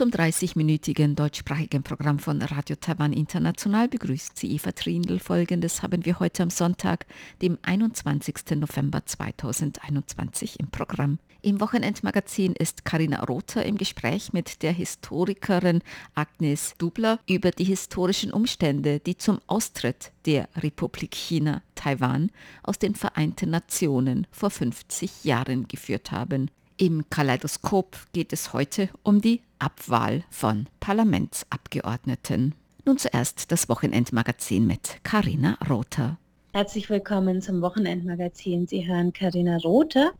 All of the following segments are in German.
Zum 30-minütigen deutschsprachigen Programm von Radio Taiwan International begrüßt sie Eva Trindl. Folgendes haben wir heute am Sonntag, dem 21. November 2021 im Programm. Im Wochenendmagazin ist Karina Rother im Gespräch mit der Historikerin Agnes Dubler über die historischen Umstände, die zum Austritt der Republik China Taiwan aus den Vereinten Nationen vor 50 Jahren geführt haben. Im Kaleidoskop geht es heute um die Abwahl von Parlamentsabgeordneten. Nun zuerst das Wochenendmagazin mit Karina Rother. Herzlich willkommen zum Wochenendmagazin. Sie hören Karina Rother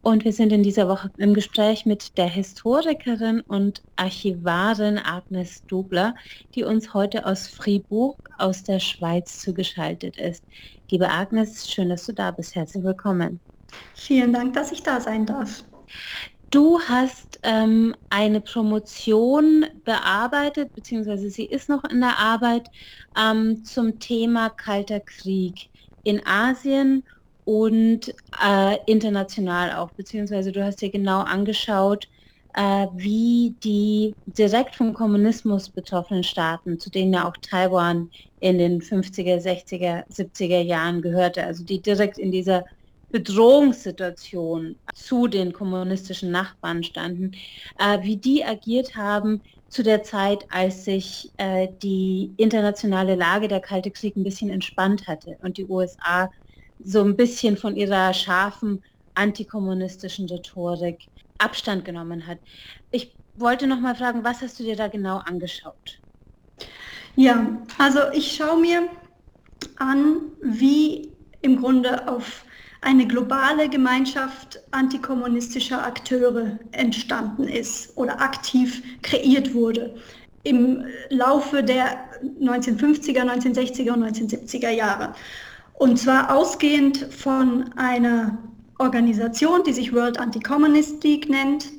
und wir sind in dieser Woche im Gespräch mit der Historikerin und Archivarin Agnes Dubler, die uns heute aus Fribourg aus der Schweiz zugeschaltet ist. Liebe Agnes, schön, dass du da bist. Herzlich willkommen. Vielen Dank, dass ich da sein darf. Du hast ähm, eine Promotion bearbeitet, beziehungsweise sie ist noch in der Arbeit ähm, zum Thema Kalter Krieg in Asien und äh, international auch, beziehungsweise du hast dir genau angeschaut, äh, wie die direkt vom Kommunismus betroffenen Staaten, zu denen ja auch Taiwan in den 50er, 60er, 70er Jahren gehörte, also die direkt in dieser Bedrohungssituation zu den kommunistischen Nachbarn standen, äh, wie die agiert haben zu der Zeit, als sich äh, die internationale Lage der Kalte Krieg ein bisschen entspannt hatte und die USA so ein bisschen von ihrer scharfen antikommunistischen Rhetorik Abstand genommen hat. Ich wollte noch mal fragen, was hast du dir da genau angeschaut? Ja, also ich schaue mir an, wie im Grunde auf eine globale Gemeinschaft antikommunistischer Akteure entstanden ist oder aktiv kreiert wurde im Laufe der 1950er, 1960er und 1970er Jahre. Und zwar ausgehend von einer Organisation, die sich World Anti-Communist League nennt,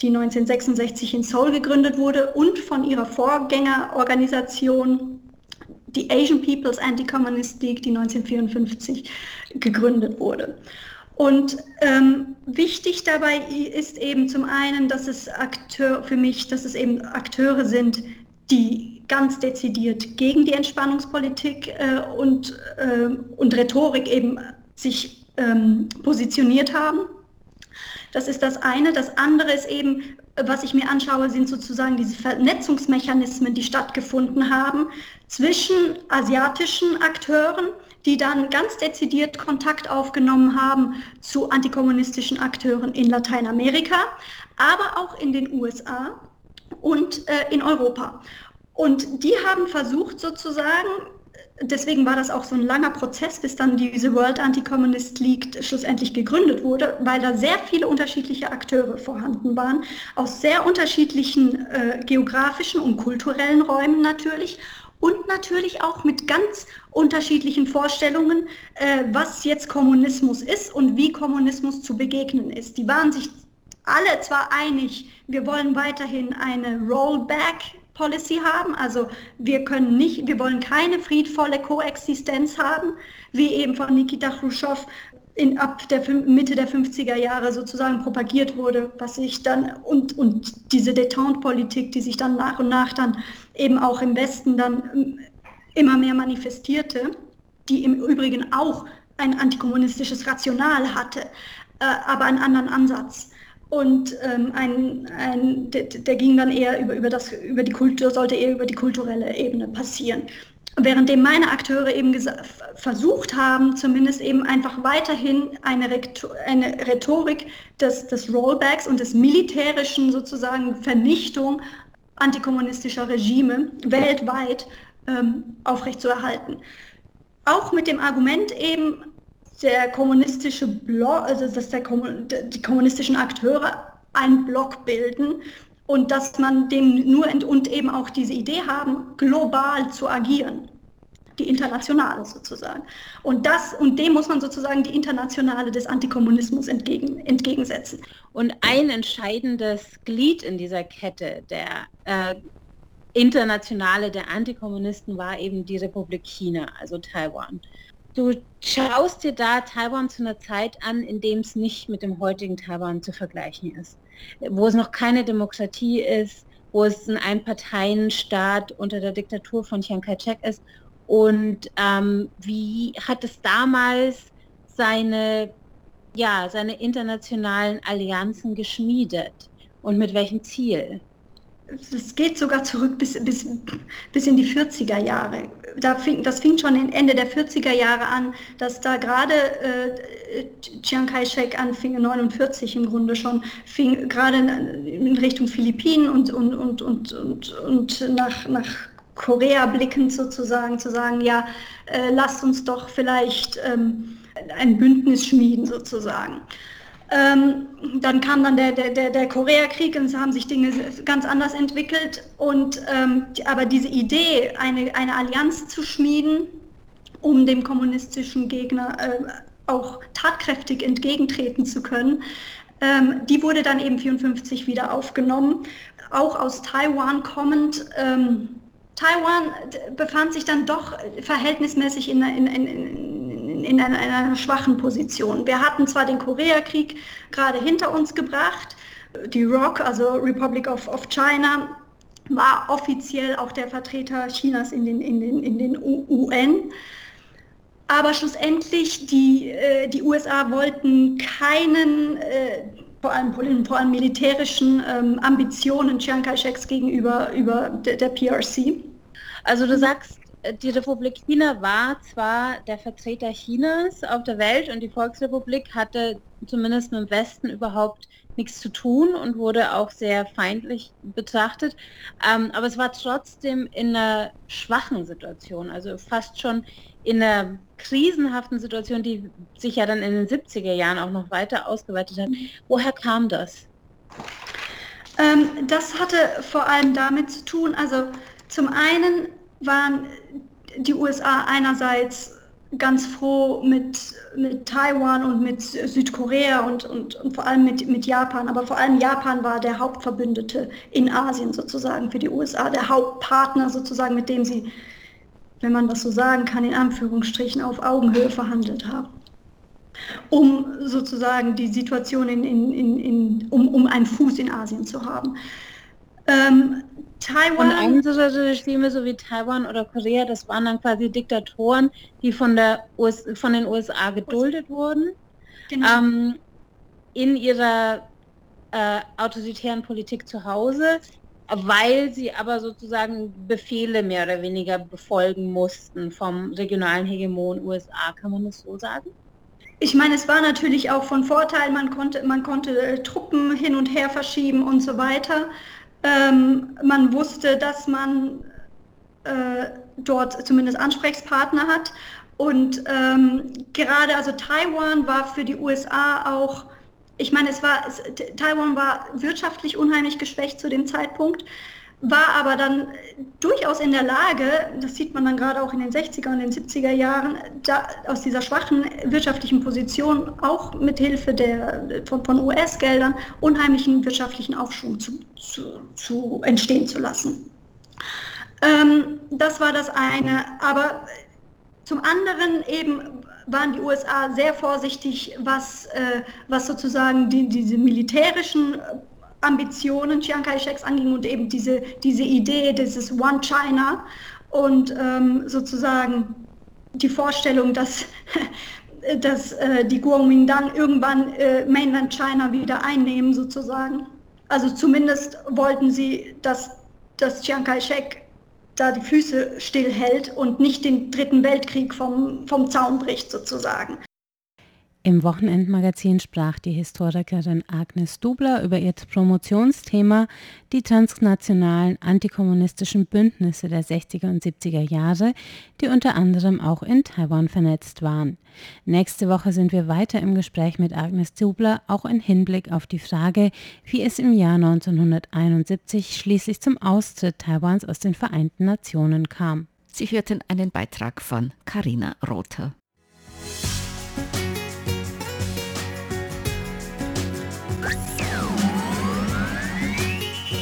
die 1966 in Seoul gegründet wurde und von ihrer Vorgängerorganisation die Asian People's Anti-Communist League, die 1954 gegründet wurde. Und ähm, wichtig dabei ist eben zum einen, dass es Akteur, für mich, dass es eben Akteure sind, die ganz dezidiert gegen die Entspannungspolitik äh, und, äh, und Rhetorik eben sich ähm, positioniert haben. Das ist das eine. Das andere ist eben, was ich mir anschaue, sind sozusagen diese Vernetzungsmechanismen, die stattgefunden haben zwischen asiatischen Akteuren, die dann ganz dezidiert Kontakt aufgenommen haben zu antikommunistischen Akteuren in Lateinamerika, aber auch in den USA und äh, in Europa. Und die haben versucht sozusagen, deswegen war das auch so ein langer Prozess, bis dann diese World Anti-Communist League schlussendlich gegründet wurde, weil da sehr viele unterschiedliche Akteure vorhanden waren, aus sehr unterschiedlichen äh, geografischen und kulturellen Räumen natürlich und natürlich auch mit ganz unterschiedlichen Vorstellungen, äh, was jetzt Kommunismus ist und wie Kommunismus zu begegnen ist. Die waren sich alle zwar einig, wir wollen weiterhin eine Rollback Policy haben. Also wir können nicht, wir wollen keine friedvolle Koexistenz haben, wie eben von Nikita Khrushchev in, ab der Mitte der 50er Jahre sozusagen propagiert wurde, was sich dann und, und diese Detente-Politik, die sich dann nach und nach dann eben auch im Westen dann ähm, immer mehr manifestierte, die im Übrigen auch ein antikommunistisches Rational hatte, äh, aber einen anderen Ansatz. Und ähm, ein, ein, der, der, ging dann eher über, über, das, über die Kultur, sollte eher über die kulturelle Ebene passieren. Währenddem meine Akteure eben versucht haben, zumindest eben einfach weiterhin eine, eine Rhetorik des, des Rollbacks und des militärischen sozusagen Vernichtung antikommunistischer Regime weltweit ähm, aufrechtzuerhalten. Auch mit dem Argument eben, der kommunistische Block, also dass der, die kommunistischen Akteure einen Block bilden und dass man dem nur und eben auch diese Idee haben, global zu agieren. Die internationale sozusagen. Und das, und dem muss man sozusagen die internationale des Antikommunismus entgegen, entgegensetzen. Und ein entscheidendes Glied in dieser Kette der äh, Internationale der Antikommunisten war eben die Republik China, also Taiwan. Du schaust dir da Taiwan zu einer Zeit an, in dem es nicht mit dem heutigen Taiwan zu vergleichen ist, wo es noch keine Demokratie ist, wo es ein Einparteienstaat unter der Diktatur von Chiang Kai-shek ist. Und ähm, wie hat es damals seine, ja, seine internationalen Allianzen geschmiedet und mit welchem Ziel? Es geht sogar zurück bis, bis, bis in die 40er Jahre. Da fing, das fing schon Ende der 40er Jahre an, dass da gerade äh, Chiang Kai-shek anfing, 49 im Grunde schon, fing gerade in Richtung Philippinen und, und, und, und, und, und nach, nach Korea blickend sozusagen zu sagen, ja, äh, lasst uns doch vielleicht ähm, ein Bündnis schmieden sozusagen. Ähm, dann kam dann der, der, der Koreakrieg und es haben sich Dinge ganz anders entwickelt. Und, ähm, aber diese Idee, eine, eine Allianz zu schmieden, um dem kommunistischen Gegner äh, auch tatkräftig entgegentreten zu können, ähm, die wurde dann eben 1954 wieder aufgenommen, auch aus Taiwan kommend. Ähm, Taiwan befand sich dann doch verhältnismäßig in, in, in, in einer, einer schwachen Position. Wir hatten zwar den Koreakrieg gerade hinter uns gebracht, die ROC, also Republic of, of China, war offiziell auch der Vertreter Chinas in den, in den, in den UN. Aber schlussendlich, die, äh, die USA wollten keinen, äh, vor, allem, vor allem militärischen ähm, Ambitionen Chiang Kai-sheks gegenüber über der, der PRC. Also du sagst, die Republik China war zwar der Vertreter Chinas auf der Welt und die Volksrepublik hatte zumindest im Westen überhaupt nichts zu tun und wurde auch sehr feindlich betrachtet, ähm, aber es war trotzdem in einer schwachen Situation, also fast schon in einer krisenhaften Situation, die sich ja dann in den 70er Jahren auch noch weiter ausgeweitet hat. Woher kam das? Ähm, das hatte vor allem damit zu tun, also zum einen waren die USA einerseits ganz froh mit, mit Taiwan und mit Südkorea und, und, und vor allem mit, mit Japan. Aber vor allem Japan war der Hauptverbündete in Asien sozusagen für die USA, der Hauptpartner sozusagen, mit dem sie, wenn man das so sagen kann, in Anführungsstrichen auf Augenhöhe verhandelt haben. Um sozusagen die Situation in, in, in, in um, um einen Fuß in Asien zu haben. Ähm, Taiwan. Und andere Regime, so wie Taiwan oder Korea, das waren dann quasi Diktatoren, die von, der US, von den USA geduldet wurden. Genau. Ähm, in ihrer äh, autoritären Politik zu Hause, weil sie aber sozusagen Befehle mehr oder weniger befolgen mussten vom regionalen Hegemon USA. Kann man das so sagen? Ich meine, es war natürlich auch von Vorteil, man konnte, man konnte äh, Truppen hin und her verschieben und so weiter. Ähm, man wusste, dass man äh, dort zumindest Ansprechpartner hat. Und ähm, gerade also Taiwan war für die USA auch, ich meine, es war, es, Taiwan war wirtschaftlich unheimlich geschwächt zu dem Zeitpunkt war aber dann durchaus in der Lage, das sieht man dann gerade auch in den 60er und den 70er Jahren, da, aus dieser schwachen wirtschaftlichen Position auch mit Hilfe der, von, von US-Geldern unheimlichen wirtschaftlichen Aufschwung zu, zu, zu entstehen zu lassen. Ähm, das war das eine. Aber zum anderen eben waren die USA sehr vorsichtig, was, äh, was sozusagen die, diese militärischen Ambitionen Chiang Kai-sheks anging und eben diese, diese Idee dieses One China und ähm, sozusagen die Vorstellung, dass, dass äh, die Kuomintang irgendwann äh, Mainland China wieder einnehmen sozusagen. Also zumindest wollten sie, dass, dass Chiang Kai-shek da die Füße stillhält und nicht den Dritten Weltkrieg vom, vom Zaun bricht sozusagen. Im Wochenendmagazin sprach die Historikerin Agnes Dubler über ihr Promotionsthema die transnationalen antikommunistischen Bündnisse der 60er und 70er Jahre, die unter anderem auch in Taiwan vernetzt waren. Nächste Woche sind wir weiter im Gespräch mit Agnes Dubler, auch im Hinblick auf die Frage, wie es im Jahr 1971 schließlich zum Austritt Taiwans aus den Vereinten Nationen kam. Sie hörten einen Beitrag von Karina Rother.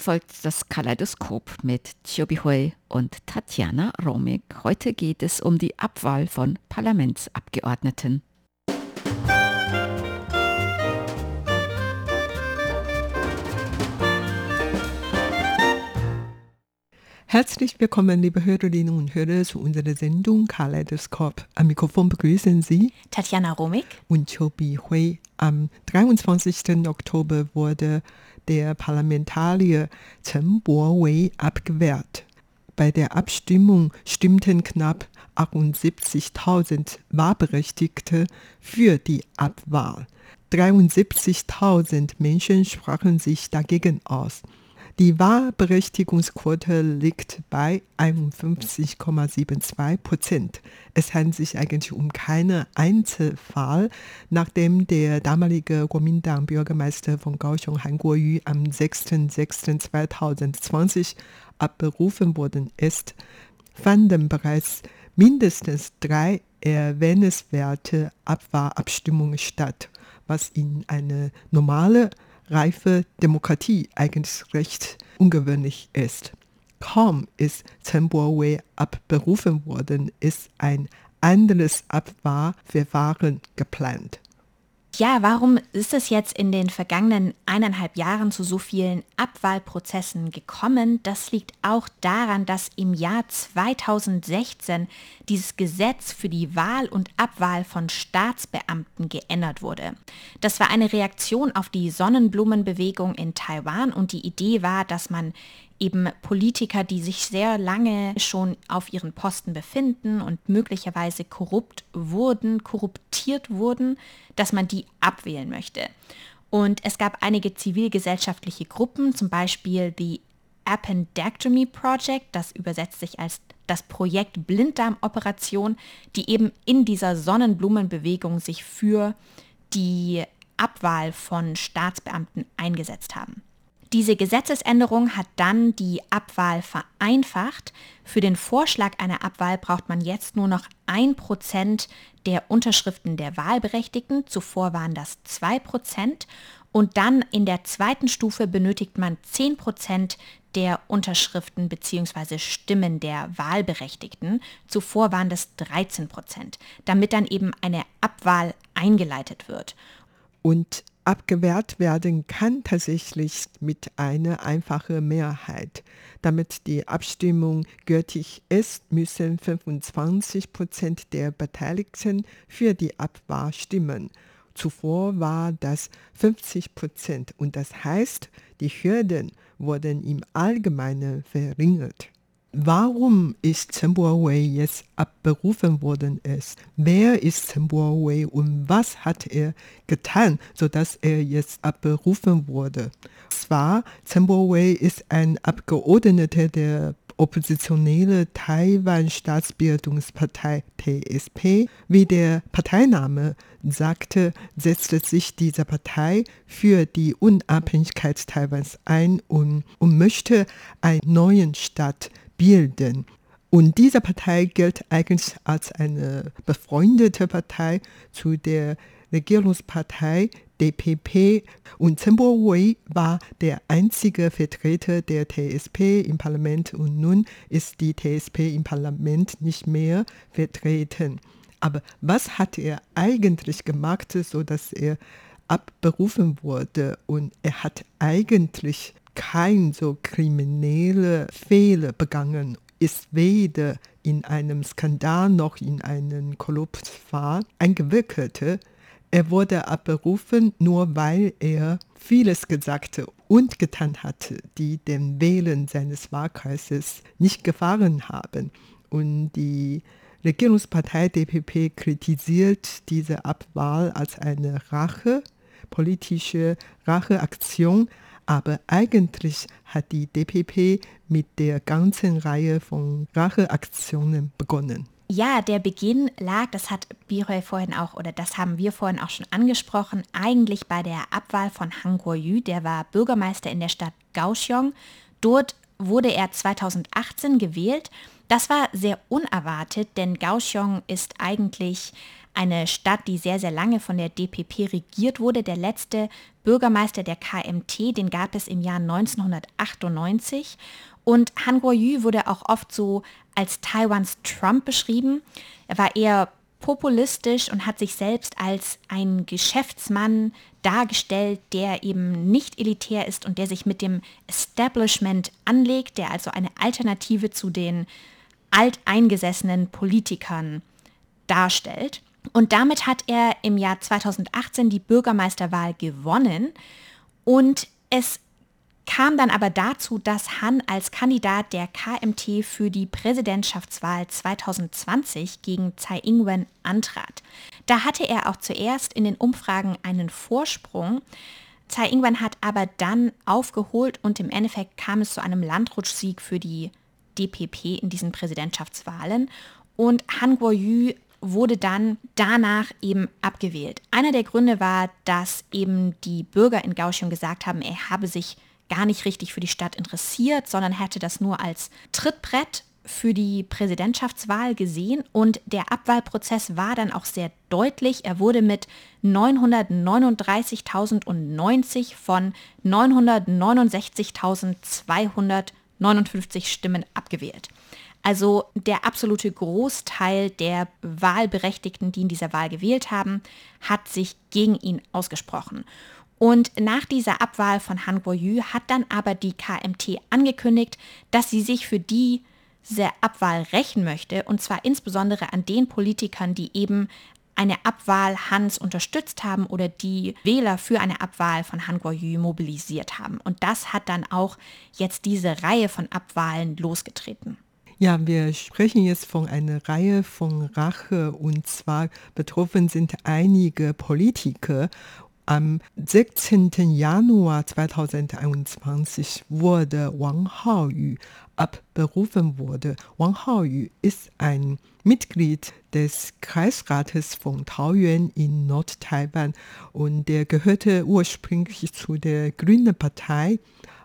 Nun folgt das Kaleidoskop mit Chobi Hui und Tatjana Romig. Heute geht es um die Abwahl von Parlamentsabgeordneten. Herzlich willkommen, liebe Hörerinnen und Hörer, zu unserer Sendung Kaleidoskop. Am Mikrofon begrüßen Sie Tatjana Romig und Chobi Hui. Am 23. Oktober wurde der Parlamentarier Chen Bo-wei abgewehrt. Bei der Abstimmung stimmten knapp 78.000 Wahlberechtigte für die Abwahl. 73.000 Menschen sprachen sich dagegen aus. Die Wahlberechtigungsquote liegt bei 51,72 Prozent. Es handelt sich eigentlich um keinen Einzelfall, nachdem der damalige Kuomintang-Bürgermeister von Kaohsiung Han Kuo-yu am 6.6.2020 abberufen worden ist, fanden bereits mindestens drei erwähnenswerte Abwahlabstimmungen statt, was in eine normale reife Demokratie eigentlich recht ungewöhnlich ist. Kaum ist Chen Bo-wei abberufen worden, ist ein anderes Abwahlverfahren geplant. Ja, warum ist es jetzt in den vergangenen eineinhalb Jahren zu so vielen Abwahlprozessen gekommen? Das liegt auch daran, dass im Jahr 2016 dieses Gesetz für die Wahl und Abwahl von Staatsbeamten geändert wurde. Das war eine Reaktion auf die Sonnenblumenbewegung in Taiwan und die Idee war, dass man eben Politiker, die sich sehr lange schon auf ihren Posten befinden und möglicherweise korrupt wurden, korruptiert wurden, dass man die abwählen möchte. Und es gab einige zivilgesellschaftliche Gruppen, zum Beispiel die Appendectomy Project, das übersetzt sich als das Projekt Blinddarmoperation, die eben in dieser Sonnenblumenbewegung sich für die Abwahl von Staatsbeamten eingesetzt haben. Diese Gesetzesänderung hat dann die Abwahl vereinfacht. Für den Vorschlag einer Abwahl braucht man jetzt nur noch ein Prozent der Unterschriften der Wahlberechtigten. Zuvor waren das zwei Prozent. Und dann in der zweiten Stufe benötigt man 10 Prozent der Unterschriften bzw. Stimmen der Wahlberechtigten. Zuvor waren das 13 Prozent, damit dann eben eine Abwahl eingeleitet wird. Und abgewehrt werden kann tatsächlich mit einer einfachen Mehrheit. Damit die Abstimmung gültig ist, müssen 25 Prozent der Beteiligten für die Abwahl stimmen. Zuvor war das 50 Prozent und das heißt, die Hürden wurden im Allgemeinen verringert. Warum ist Bo-wei jetzt abberufen worden ist? Wer ist Bo-wei und was hat er getan, sodass er jetzt abberufen wurde? Zwar, Bo-wei ist ein Abgeordneter der oppositionelle Taiwan-Staatsbildungspartei TSP. Wie der Parteiname sagte, setzte sich diese Partei für die Unabhängigkeit Taiwans ein und, und möchte einen neuen Staat bilden. Und diese Partei gilt eigentlich als eine befreundete Partei zu der Regierungspartei DPP und Chen Bo-wei war der einzige Vertreter der TSP im Parlament und nun ist die TSP im Parlament nicht mehr vertreten. Aber was hat er eigentlich gemacht, so dass er abberufen wurde und er hat eigentlich kein so kriminelle Fehler begangen, ist weder in einem Skandal noch in einem Korruptionsfall eingewickelt. Er wurde abberufen, nur weil er vieles gesagt und getan hatte, die den Wählern seines Wahlkreises nicht gefallen haben. Und die Regierungspartei DPP kritisiert diese Abwahl als eine Rache, politische Racheaktion, aber eigentlich hat die DPP mit der ganzen Reihe von Racheaktionen begonnen. Ja, der Beginn lag, das hat Biroy vorhin auch, oder das haben wir vorhin auch schon angesprochen, eigentlich bei der Abwahl von Han Kuo-yu, der war Bürgermeister in der Stadt Kaohsiung. Dort wurde er 2018 gewählt. Das war sehr unerwartet, denn Kaohsiung ist eigentlich eine Stadt, die sehr, sehr lange von der DPP regiert wurde. Der letzte Bürgermeister der KMT, den gab es im Jahr 1998. Und Han Kuo-yu wurde auch oft so als Taiwans Trump beschrieben. Er war eher populistisch und hat sich selbst als ein Geschäftsmann dargestellt, der eben nicht elitär ist und der sich mit dem Establishment anlegt, der also eine Alternative zu den alteingesessenen Politikern darstellt. Und damit hat er im Jahr 2018 die Bürgermeisterwahl gewonnen und es kam dann aber dazu, dass Han als Kandidat der KMT für die Präsidentschaftswahl 2020 gegen Tsai Ing-wen antrat. Da hatte er auch zuerst in den Umfragen einen Vorsprung. Tsai Ing-wen hat aber dann aufgeholt und im Endeffekt kam es zu einem Landrutschsieg für die DPP in diesen Präsidentschaftswahlen und Han Kuo-yu wurde dann danach eben abgewählt. Einer der Gründe war, dass eben die Bürger in Kaohsiung gesagt haben, er habe sich gar nicht richtig für die Stadt interessiert, sondern hätte das nur als Trittbrett für die Präsidentschaftswahl gesehen und der Abwahlprozess war dann auch sehr deutlich. Er wurde mit 939.090 von 969.259 Stimmen abgewählt. Also der absolute Großteil der Wahlberechtigten, die in dieser Wahl gewählt haben, hat sich gegen ihn ausgesprochen. Und nach dieser Abwahl von Han Kuo-yu hat dann aber die KMT angekündigt, dass sie sich für diese Abwahl rächen möchte, und zwar insbesondere an den Politikern, die eben eine Abwahl Hans unterstützt haben oder die Wähler für eine Abwahl von Han Kuo-yu mobilisiert haben. Und das hat dann auch jetzt diese Reihe von Abwahlen losgetreten. Ja, wir sprechen jetzt von einer Reihe von Rache und zwar betroffen sind einige Politiker am 16. Januar 2021 wurde Wang Haoyu abberufen wurde. Wang Haoyu ist ein Mitglied des Kreisrates von Taoyuan in Nordtaiwan und der gehörte ursprünglich zu der Grünen Partei.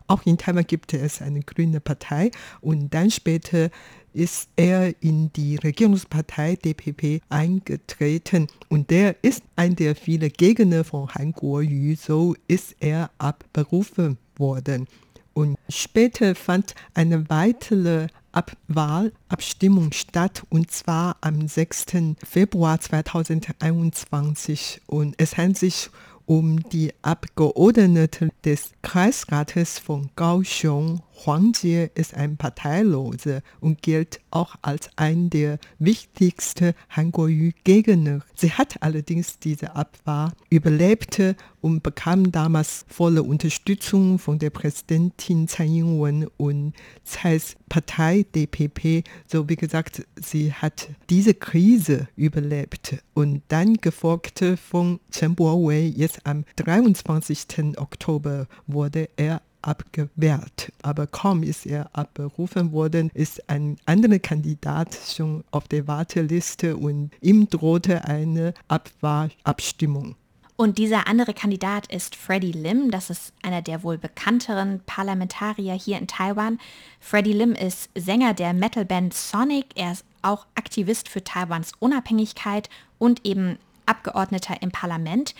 Auch in Taiwan gibt es eine grüne Partei und dann später ist er in die Regierungspartei DPP eingetreten und der ist ein der vielen Gegner von Han Kuo-yu, so ist er abberufen worden. Und später fand eine weitere Abwahlabstimmung statt und zwar am 6. Februar 2021 und es handelt sich um die Abgeordnete des Kreisrates von Kaohsiung. Huang Jie ist ein Parteiloser und gilt auch als ein der wichtigsten Han Kuo-yu-Gegner. Sie hat allerdings diese Abwahl überlebte und bekam damals volle Unterstützung von der Präsidentin Tsai Ing-wen und Tsais Partei DPP. So wie gesagt, sie hat diese Krise überlebt und dann gefolgt von Chen Bo-wei. Jetzt am 23. Oktober wurde er abgewehrt. Aber kaum ist er abberufen worden, ist ein anderer Kandidat schon auf der Warteliste und ihm drohte eine Abwahlabstimmung. Und dieser andere Kandidat ist Freddie Lim. Das ist einer der wohl bekannteren Parlamentarier hier in Taiwan. Freddie Lim ist Sänger der Metalband Sonic. Er ist auch Aktivist für Taiwans Unabhängigkeit und eben Abgeordneter im Parlament.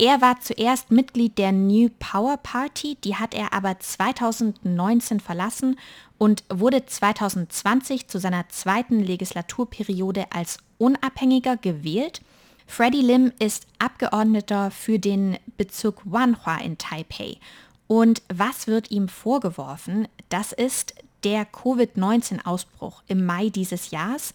Er war zuerst Mitglied der New Power Party, die hat er aber 2019 verlassen und wurde 2020 zu seiner zweiten Legislaturperiode als Unabhängiger gewählt. Freddie Lim ist Abgeordneter für den Bezirk Wanhua in Taipei. Und was wird ihm vorgeworfen? Das ist der Covid-19-Ausbruch im Mai dieses Jahres.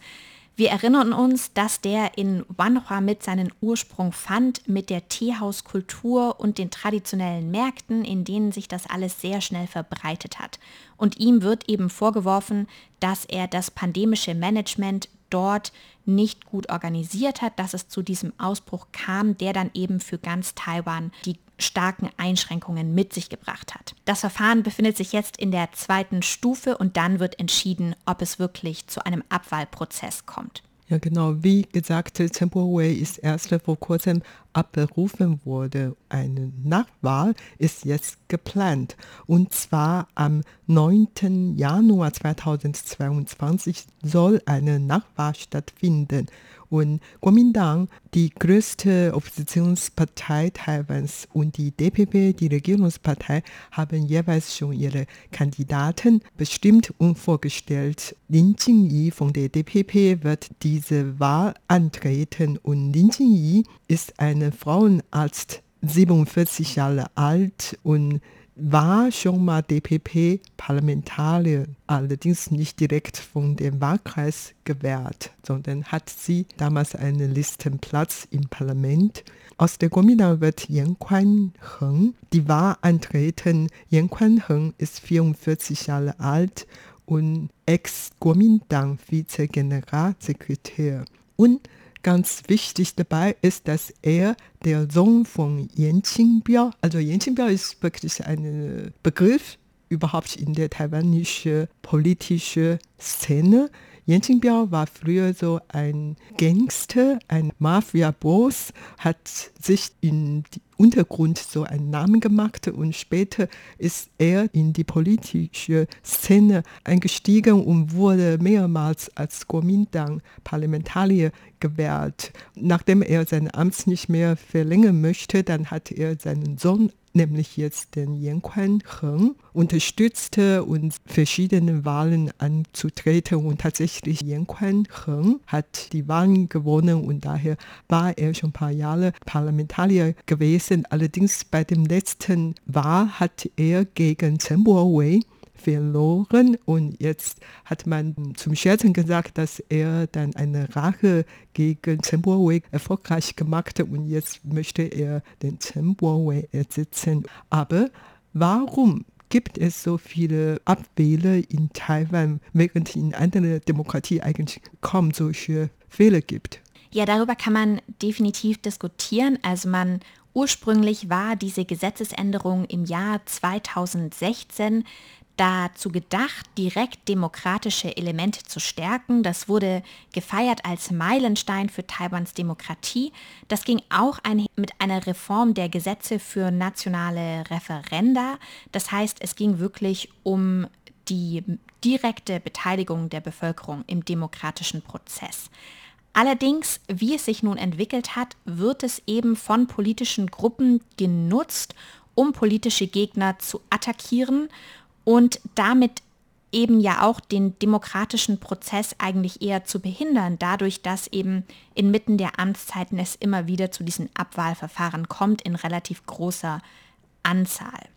Wir erinnern uns, dass der in Wanhua mit seinen Ursprung fand, mit der Teehauskultur und den traditionellen Märkten, in denen sich das alles sehr schnell verbreitet hat. Und ihm wird eben vorgeworfen, dass er das pandemische Management dort nicht gut organisiert hat, dass es zu diesem Ausbruch kam, der dann eben für ganz Taiwan die starken Einschränkungen mit sich gebracht hat. Das Verfahren befindet sich jetzt in der zweiten Stufe und dann wird entschieden, ob es wirklich zu einem Abwahlprozess kommt. Ja, genau. Wie gesagt, Chen Wei ist erst vor kurzem abberufen wurde. Eine Nachwahl ist jetzt geplant. Und zwar am 9. Januar 2022 soll eine Nachwahl stattfinden. Und Kuomintang, die größte Oppositionspartei Taiwans und die DPP, die Regierungspartei, haben jeweils schon ihre Kandidaten bestimmt und vorgestellt. Lin Jingyi von der DPP wird diese Wahl antreten und Lin Jingyi ist eine Frauenarzt, 47 Jahre alt und war schon mal DPP-Parlamentarier, allerdings nicht direkt von dem Wahlkreis gewählt, sondern hat sie damals einen Listenplatz im Parlament. Aus der Kuomintang wird Yan Kuan-heng die Wahl antreten. Yan Kuan-heng ist 44 Jahre alt und Ex-Kuomintang-Vizegeneralsekretär. Und Ganz wichtig dabei ist, dass er der Sohn von Yan Qingbiao, also Yan Qingbiao ist wirklich ein Begriff überhaupt in der taiwanischen politischen Szene. Yan Qingbiao war früher so ein Gangster, ein Mafia-Boss, hat sich in die Untergrund so einen Namen gemacht und später ist er in die politische Szene eingestiegen und wurde mehrmals als Kuomintang-Parlamentarier gewählt. Nachdem er sein Amt nicht mehr verlängern möchte, dann hat er seinen Sohn nämlich jetzt den Yan Kuan-heng, unterstützte und verschiedene Wahlen anzutreten und tatsächlich Yan Kuan-heng hat die Wahlen gewonnen und daher war er schon ein paar Jahre Parlamentarier gewesen. Allerdings bei dem letzten Wahl hat er gegen Chen Bo-wei verloren und jetzt hat man zum Scherzen gesagt, dass er dann eine Rache gegen Chen Bo-wei erfolgreich gemacht hat und jetzt möchte er den Chen Bo-wei ersetzen. Aber warum gibt es so viele Abwähler in Taiwan, während in anderen Demokratien eigentlich kaum solche Fehler gibt? Ja, darüber kann man definitiv diskutieren. Also man ursprünglich war diese Gesetzesänderung im Jahr 2016 dazu gedacht, direkt demokratische Elemente zu stärken. Das wurde gefeiert als Meilenstein für Taiwans Demokratie. Das ging auch einher mit einer Reform der Gesetze für nationale Referenda. Das heißt, es ging wirklich um die direkte Beteiligung der Bevölkerung im demokratischen Prozess. Allerdings, wie es sich nun entwickelt hat, wird es eben von politischen Gruppen genutzt, um politische Gegner zu attackieren und damit eben ja auch den demokratischen Prozess eigentlich eher zu behindern, dadurch, dass eben inmitten der Amtszeiten es immer wieder zu diesen Abwahlverfahren kommt in relativ großer Anzahl.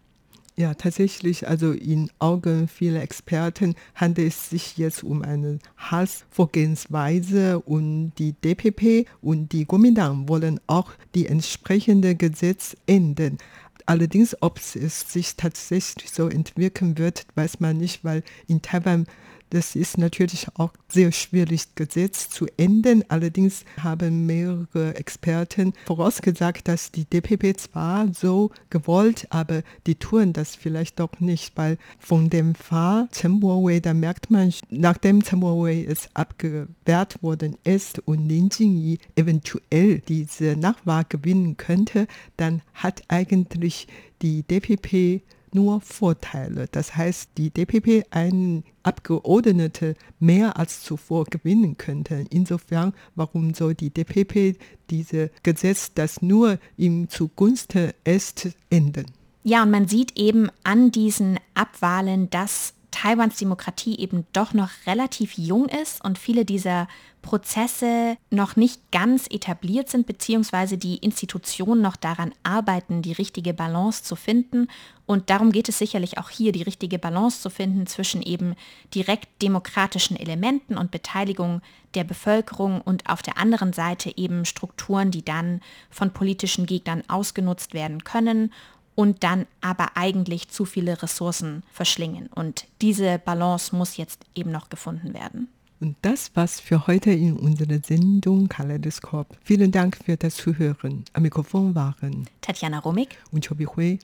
Ja, tatsächlich, also in Augen vieler Experten handelt es sich jetzt um eine Hassvorgehensweise und die DPP und die Kuomintang wollen auch die entsprechende Gesetz ändern. Allerdings, ob es sich tatsächlich so entwickeln wird, weiß man nicht, weil in Taiwan das ist natürlich auch sehr schwierig, Gesetz zu ändern. Allerdings haben mehrere Experten vorausgesagt, dass die DPP zwar so gewollt, aber die tun das vielleicht doch nicht, weil von dem Fall Chen Bo-wei, da merkt man, nachdem Chen Bo-wei es abgewehrt worden ist und Lin Jingyi eventuell diese Nachwahl gewinnen könnte, dann hat eigentlich die DPP nur Vorteile. Das heißt, die DPP einen Abgeordnete mehr als zuvor gewinnen könnte. Insofern, warum soll die DPP dieses Gesetz, das nur ihm zugunsten ist, ändern? Ja, und man sieht eben an diesen Abwahlen, dass Taiwans Demokratie eben doch noch relativ jung ist und viele dieser Prozesse noch nicht ganz etabliert sind, beziehungsweise die Institutionen noch daran arbeiten, die richtige Balance zu finden. Und darum geht es sicherlich auch hier, die richtige Balance zu finden zwischen eben direkt demokratischen Elementen und Beteiligung der Bevölkerung und auf der anderen Seite eben Strukturen, die dann von politischen Gegnern ausgenutzt werden können und dann aber eigentlich zu viele Ressourcen verschlingen. Und diese Balance muss jetzt eben noch gefunden werden. Und das war's für heute in unserer Sendung Kaleidoskop. Vielen Dank für das Zuhören. Am Mikrofon waren Tatjana Romig und Chobi Hui.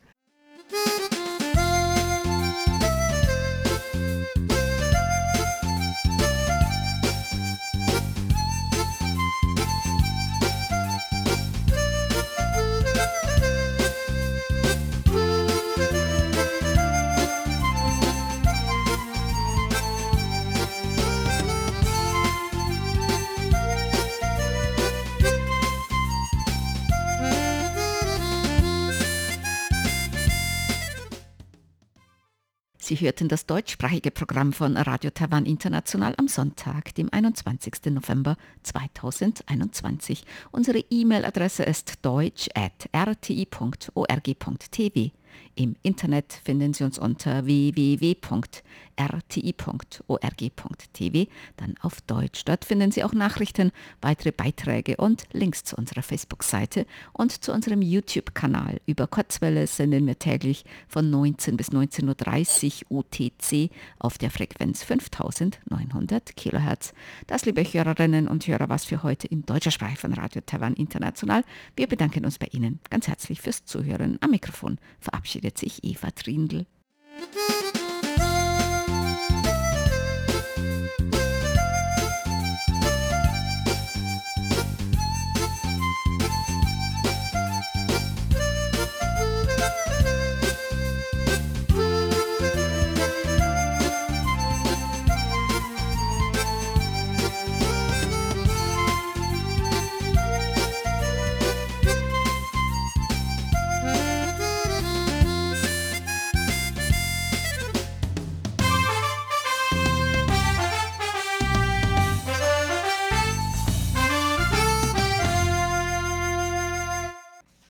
Sie hörten das deutschsprachige Programm von Radio Taiwan International am Sonntag, dem 21. November 2021. Unsere E-Mail-Adresse ist deutsch.rti.org.tv. Im Internet finden Sie uns unter www.rti.org.tv, dann auf Deutsch. Dort finden Sie auch Nachrichten, weitere Beiträge und Links zu unserer Facebook-Seite und zu unserem YouTube-Kanal. Über Kurzwelle senden wir täglich von 19 bis 19.30 Uhr UTC auf der Frequenz 5900 kHz. Das, liebe Hörerinnen und Hörer, was für heute in deutscher Sprache von Radio Taiwan International. Wir bedanken uns bei Ihnen ganz herzlich fürs Zuhören. Am Mikrofon verabschiedet sich Eva Trindl.